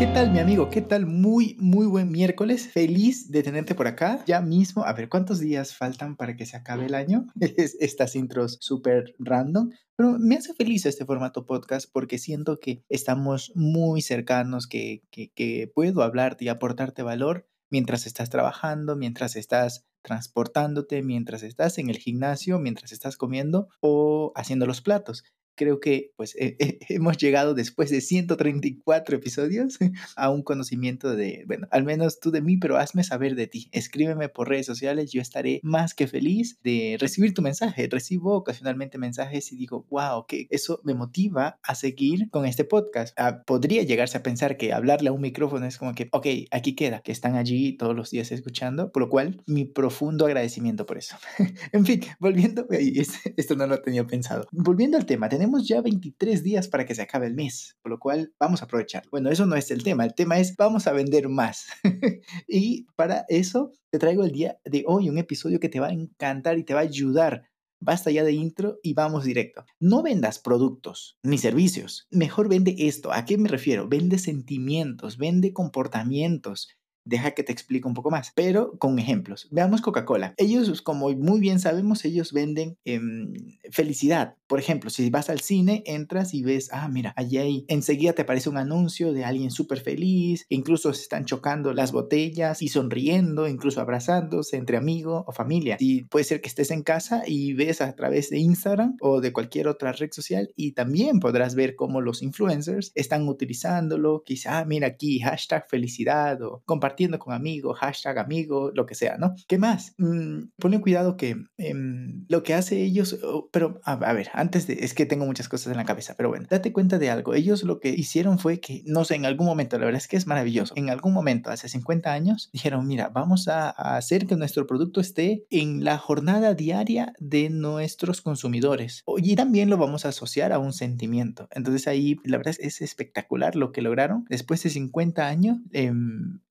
¿Qué tal mi amigo? ¿Qué tal? Muy, muy buen miércoles. Feliz de tenerte por acá. Ya mismo, a ver, ¿cuántos días faltan para que se acabe el año? Estas intros súper random. Pero me hace feliz este formato podcast porque siento que estamos muy cercanos, que, que, que puedo hablarte y aportarte valor mientras estás trabajando, mientras estás transportándote, mientras estás en el gimnasio, mientras estás comiendo o haciendo los platos creo que pues hemos llegado después de 134 episodios a un conocimiento de, bueno, al menos tú de mí, pero hazme saber de ti. Escríbeme por redes sociales, yo estaré más que feliz de recibir tu mensaje. Recibo ocasionalmente mensajes y digo, wow, que eso me motiva a seguir con este podcast. Ah, podría llegarse a pensar que hablarle a un micrófono es como que, ok, aquí queda, que están allí todos los días escuchando, por lo cual mi profundo agradecimiento por eso. en fin, volviendo, esto no lo tenía pensado. Volviendo al tema, tenemos ya 23 días para que se acabe el mes, por lo cual vamos a aprovechar. Bueno, eso no es el tema, el tema es vamos a vender más. y para eso te traigo el día de hoy un episodio que te va a encantar y te va a ayudar Basta ya de intro y vamos directo. No vendas productos ni servicios. Mejor vende esto. ¿A qué me refiero? Vende sentimientos, vende comportamientos, Deja que te explique un poco más, pero con ejemplos. Veamos Coca-Cola. Ellos, como muy bien sabemos, ellos venden em, felicidad. Por ejemplo, si vas al cine, entras y ves, ah, mira, allí enseguida te aparece un anuncio de alguien súper feliz, incluso se están chocando las botellas y sonriendo, incluso abrazándose entre amigos o familia. Y puede ser que estés en casa y ves a través de Instagram o de cualquier otra red social y también podrás ver cómo los influencers están utilizándolo. Quizá, ah, mira aquí, hashtag felicidad o compartir compartiendo con amigos, hashtag amigo, lo que sea, ¿no? ¿Qué más? Mm, ponen cuidado que em, lo que hace ellos, oh, pero a, ver, antes de, es que tengo muchas cosas en la cabeza, pero bueno, date cuenta de algo. Ellos lo que hicieron fue que, no sé, en algún momento, la verdad es que es maravilloso, en algún momento, hace 50 años, dijeron, mira, vamos a, a hacer que nuestro producto esté en la jornada diaria de nuestros consumidores. Y también lo vamos a asociar a un sentimiento. Entonces ahí, la verdad es, espectacular lo que lograron. Después de 50 años, eh,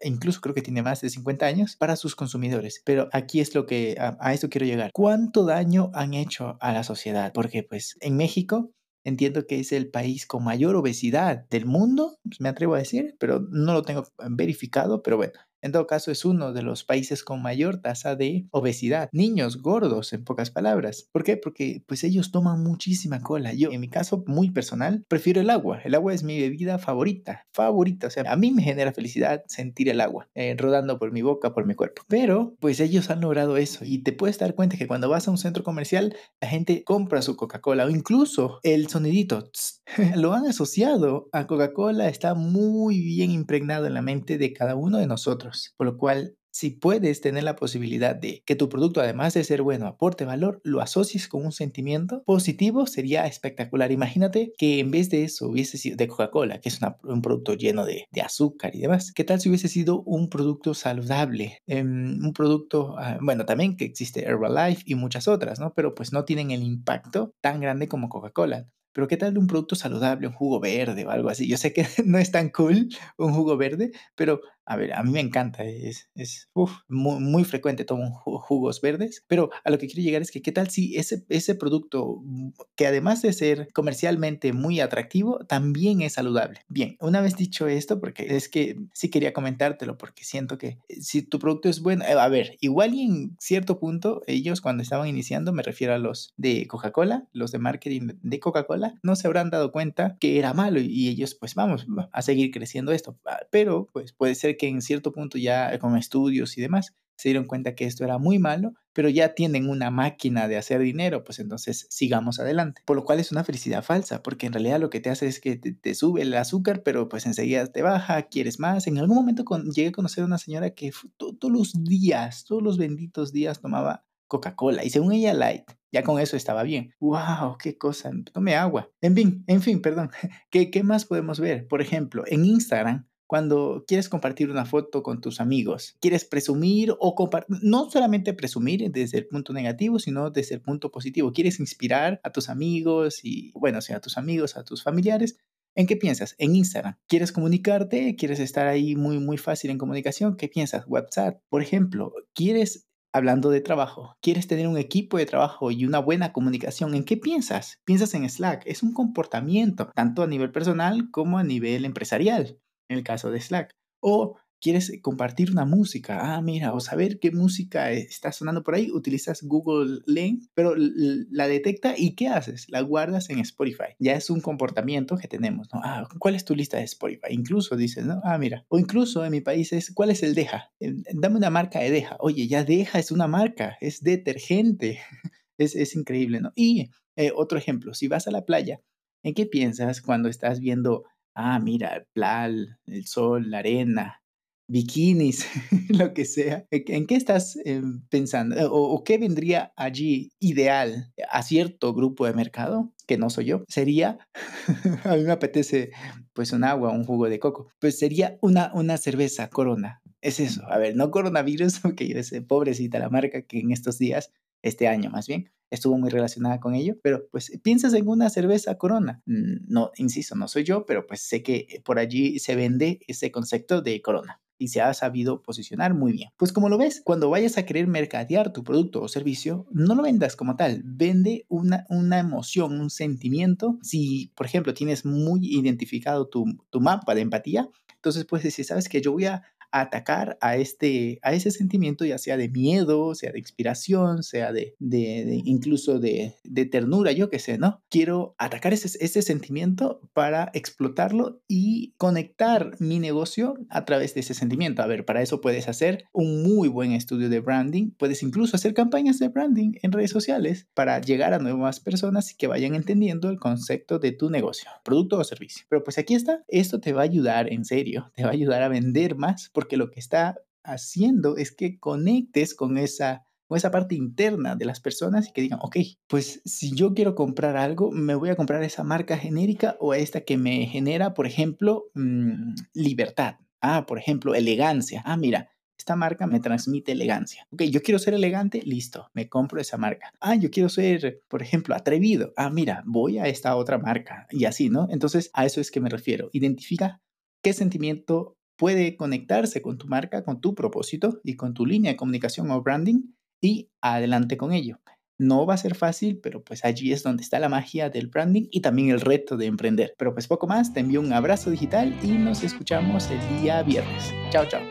incluso creo que tiene más de 50 años, para sus consumidores. Pero aquí es lo que, a, a esto quiero llegar. ¿Cuánto daño han hecho a la sociedad? Porque pues en México entiendo que es el país con mayor obesidad del mundo, pues, me atrevo a decir, pero no lo tengo verificado, pero bueno, en todo caso, es uno de los países con mayor tasa de obesidad. Niños gordos, en pocas palabras. ¿Por qué? Porque pues ellos toman muchísima cola. Yo, en mi caso muy personal, prefiero el agua. El agua es mi bebida favorita, favorita. O sea, a mí me genera felicidad sentir el agua eh, rodando por mi boca, por mi cuerpo. Pero pues ellos han logrado eso y te puedes dar cuenta que cuando vas a un centro comercial, la gente compra su Coca-Cola o incluso el sonidito lo han asociado a Coca-Cola. Está muy bien impregnado en la mente de cada uno de nosotros. Por lo cual, si puedes tener la posibilidad de que tu producto, además de ser bueno, aporte valor, lo asocies con un sentimiento positivo, sería espectacular. Imagínate que en vez de eso hubiese sido de Coca-Cola, que es un producto lleno de, azúcar y demás. ¿Qué tal si hubiese sido un producto saludable? Em, un producto, ah, bueno, también que existe Herbalife y muchas otras, ¿no? Pero pues no tienen el impacto tan grande como Coca-Cola. Pero ¿qué tal un producto saludable, un jugo verde o algo así? Yo sé que no es tan cool un jugo verde, pero a ver, a mí me encanta, es, es muy, muy, frecuente tomo jugos verdes, pero a lo que quiero llegar es que qué tal si ese, ese producto, mm, que además de ser comercialmente muy atractivo, también es saludable. Bien, una vez dicho esto, porque es que sí quería comentártelo, porque siento que eh, si tu producto es bueno, eh, a ver, igual y en cierto punto, ellos cuando estaban iniciando, me refiero a los de Coca-Cola, los de marketing de Coca-Cola, no se habrán dado cuenta que era malo y ellos pues vamos a seguir creciendo esto, ah, pero pues puede ser que en cierto punto ya con estudios y demás se dieron cuenta que esto era muy malo, pero ya tienen una máquina de hacer dinero, pues entonces sigamos adelante. Por lo cual es una felicidad falsa, porque en realidad lo que te hace es que te, sube el azúcar, pero pues enseguida te baja, quieres más. En algún momento llegué a conocer a una señora que todos los días, todos los benditos días tomaba Coca-Cola y según ella light. Ya con eso estaba bien. ¡Wow! ¡Qué cosa! Tome agua. En fin, en fin, perdón. ¿Qué, ¿Qué más podemos ver? Por ejemplo, en Instagram cuando quieres compartir una foto con tus amigos, quieres presumir o compartir, no solamente presumir desde el punto negativo, sino desde el punto positivo. Quieres inspirar a tus amigos y, bueno, sea a tus amigos, a tus familiares. ¿En qué piensas? En Instagram. ¿Quieres comunicarte? ¿Quieres estar ahí muy, muy fácil en comunicación? ¿Qué piensas? WhatsApp. Por ejemplo, ¿quieres hablando de trabajo, quieres tener un equipo de trabajo y una buena comunicación, ¿en qué piensas? Piensas en Slack. Es un comportamiento, tanto a nivel personal como a nivel empresarial, en el caso de Slack. O quieres compartir una música, ah, mira, o saber qué música está sonando por ahí, utilizas Google Lens, pero la detecta y ¿qué haces? La guardas en Spotify. Ya es un comportamiento que tenemos, ¿no? Ah, ¿cuál es tu lista de Spotify? Incluso dices, ¿no? Ah, mira, o incluso en mi país es, ¿cuál es el Deja? Dame una marca de Deja. Oye, ya Deja es una marca, es detergente. es, es increíble, ¿no? Y eh, otro ejemplo, si vas a la playa, ¿en qué piensas cuando estás viendo, ah, mira, el plan, el sol, la arena, bikinis, lo que sea. ¿En qué estás eh, pensando? Eh, ¿O, qué vendría allí ideal a cierto grupo de mercado? que no soy yo, sería, a mí me apetece pues un agua, un jugo de coco, pues sería una, una cerveza corona. Es eso, a ver, no coronavirus, porque yo pobrecita la marca que en estos días, este año más bien, estuvo muy relacionada con ello, pero pues piensas en una cerveza corona. Mm, no, insisto, no soy yo, pero pues sé que por allí se vende ese concepto de corona y se ha sabido posicionar muy bien. Pues como lo ves, cuando vayas a querer mercadear tu producto o servicio, no lo vendas como tal, vende una, una emoción, un sentimiento. Si, por ejemplo, tienes muy identificado tu, tu mapa de empatía, entonces puedes decir, sabes que yo voy a atacar a, este, a ese sentimiento, ya sea de miedo, sea de inspiración, sea de, de, incluso de, de, ternura, yo qué sé, ¿no? Quiero atacar ese, ese sentimiento para explotarlo y conectar mi negocio a través de ese sentimiento. A ver, para eso puedes hacer un muy buen estudio de branding, puedes incluso hacer campañas de branding en redes sociales para llegar a nuevas personas y que vayan entendiendo el concepto de tu negocio, producto o servicio. Pero pues aquí está, esto te va a ayudar en serio, te va a ayudar a vender más porque lo que está haciendo es que conectes con esa, con esa parte interna de las personas y que digan, ok, pues si yo quiero comprar algo, me voy a comprar esa marca genérica o esta que me genera, por ejemplo, mm, libertad. Ah, por ejemplo, elegancia. Ah, mira, esta marca me transmite elegancia. Ok, yo quiero ser elegante, listo, me compro esa marca. Ah, yo quiero ser, por ejemplo, atrevido. Ah, mira, voy a esta otra marca y así, ¿no? Entonces, a eso es que me refiero. Identifica qué sentimiento puede conectarse con tu marca, con tu propósito y con tu línea de comunicación o branding y adelante con ello. No va a ser fácil, pero pues allí es donde está la magia del branding y también el reto de emprender. Pero pues poco más, te envío un abrazo digital y nos escuchamos el día viernes. Chao, chao.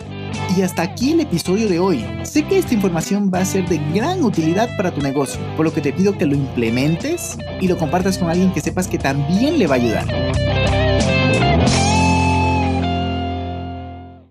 Y hasta aquí el episodio de hoy. Sé que esta información va a ser de gran utilidad para tu negocio, por lo que te pido que lo implementes y lo compartas con alguien que sepas que también le va a ayudar.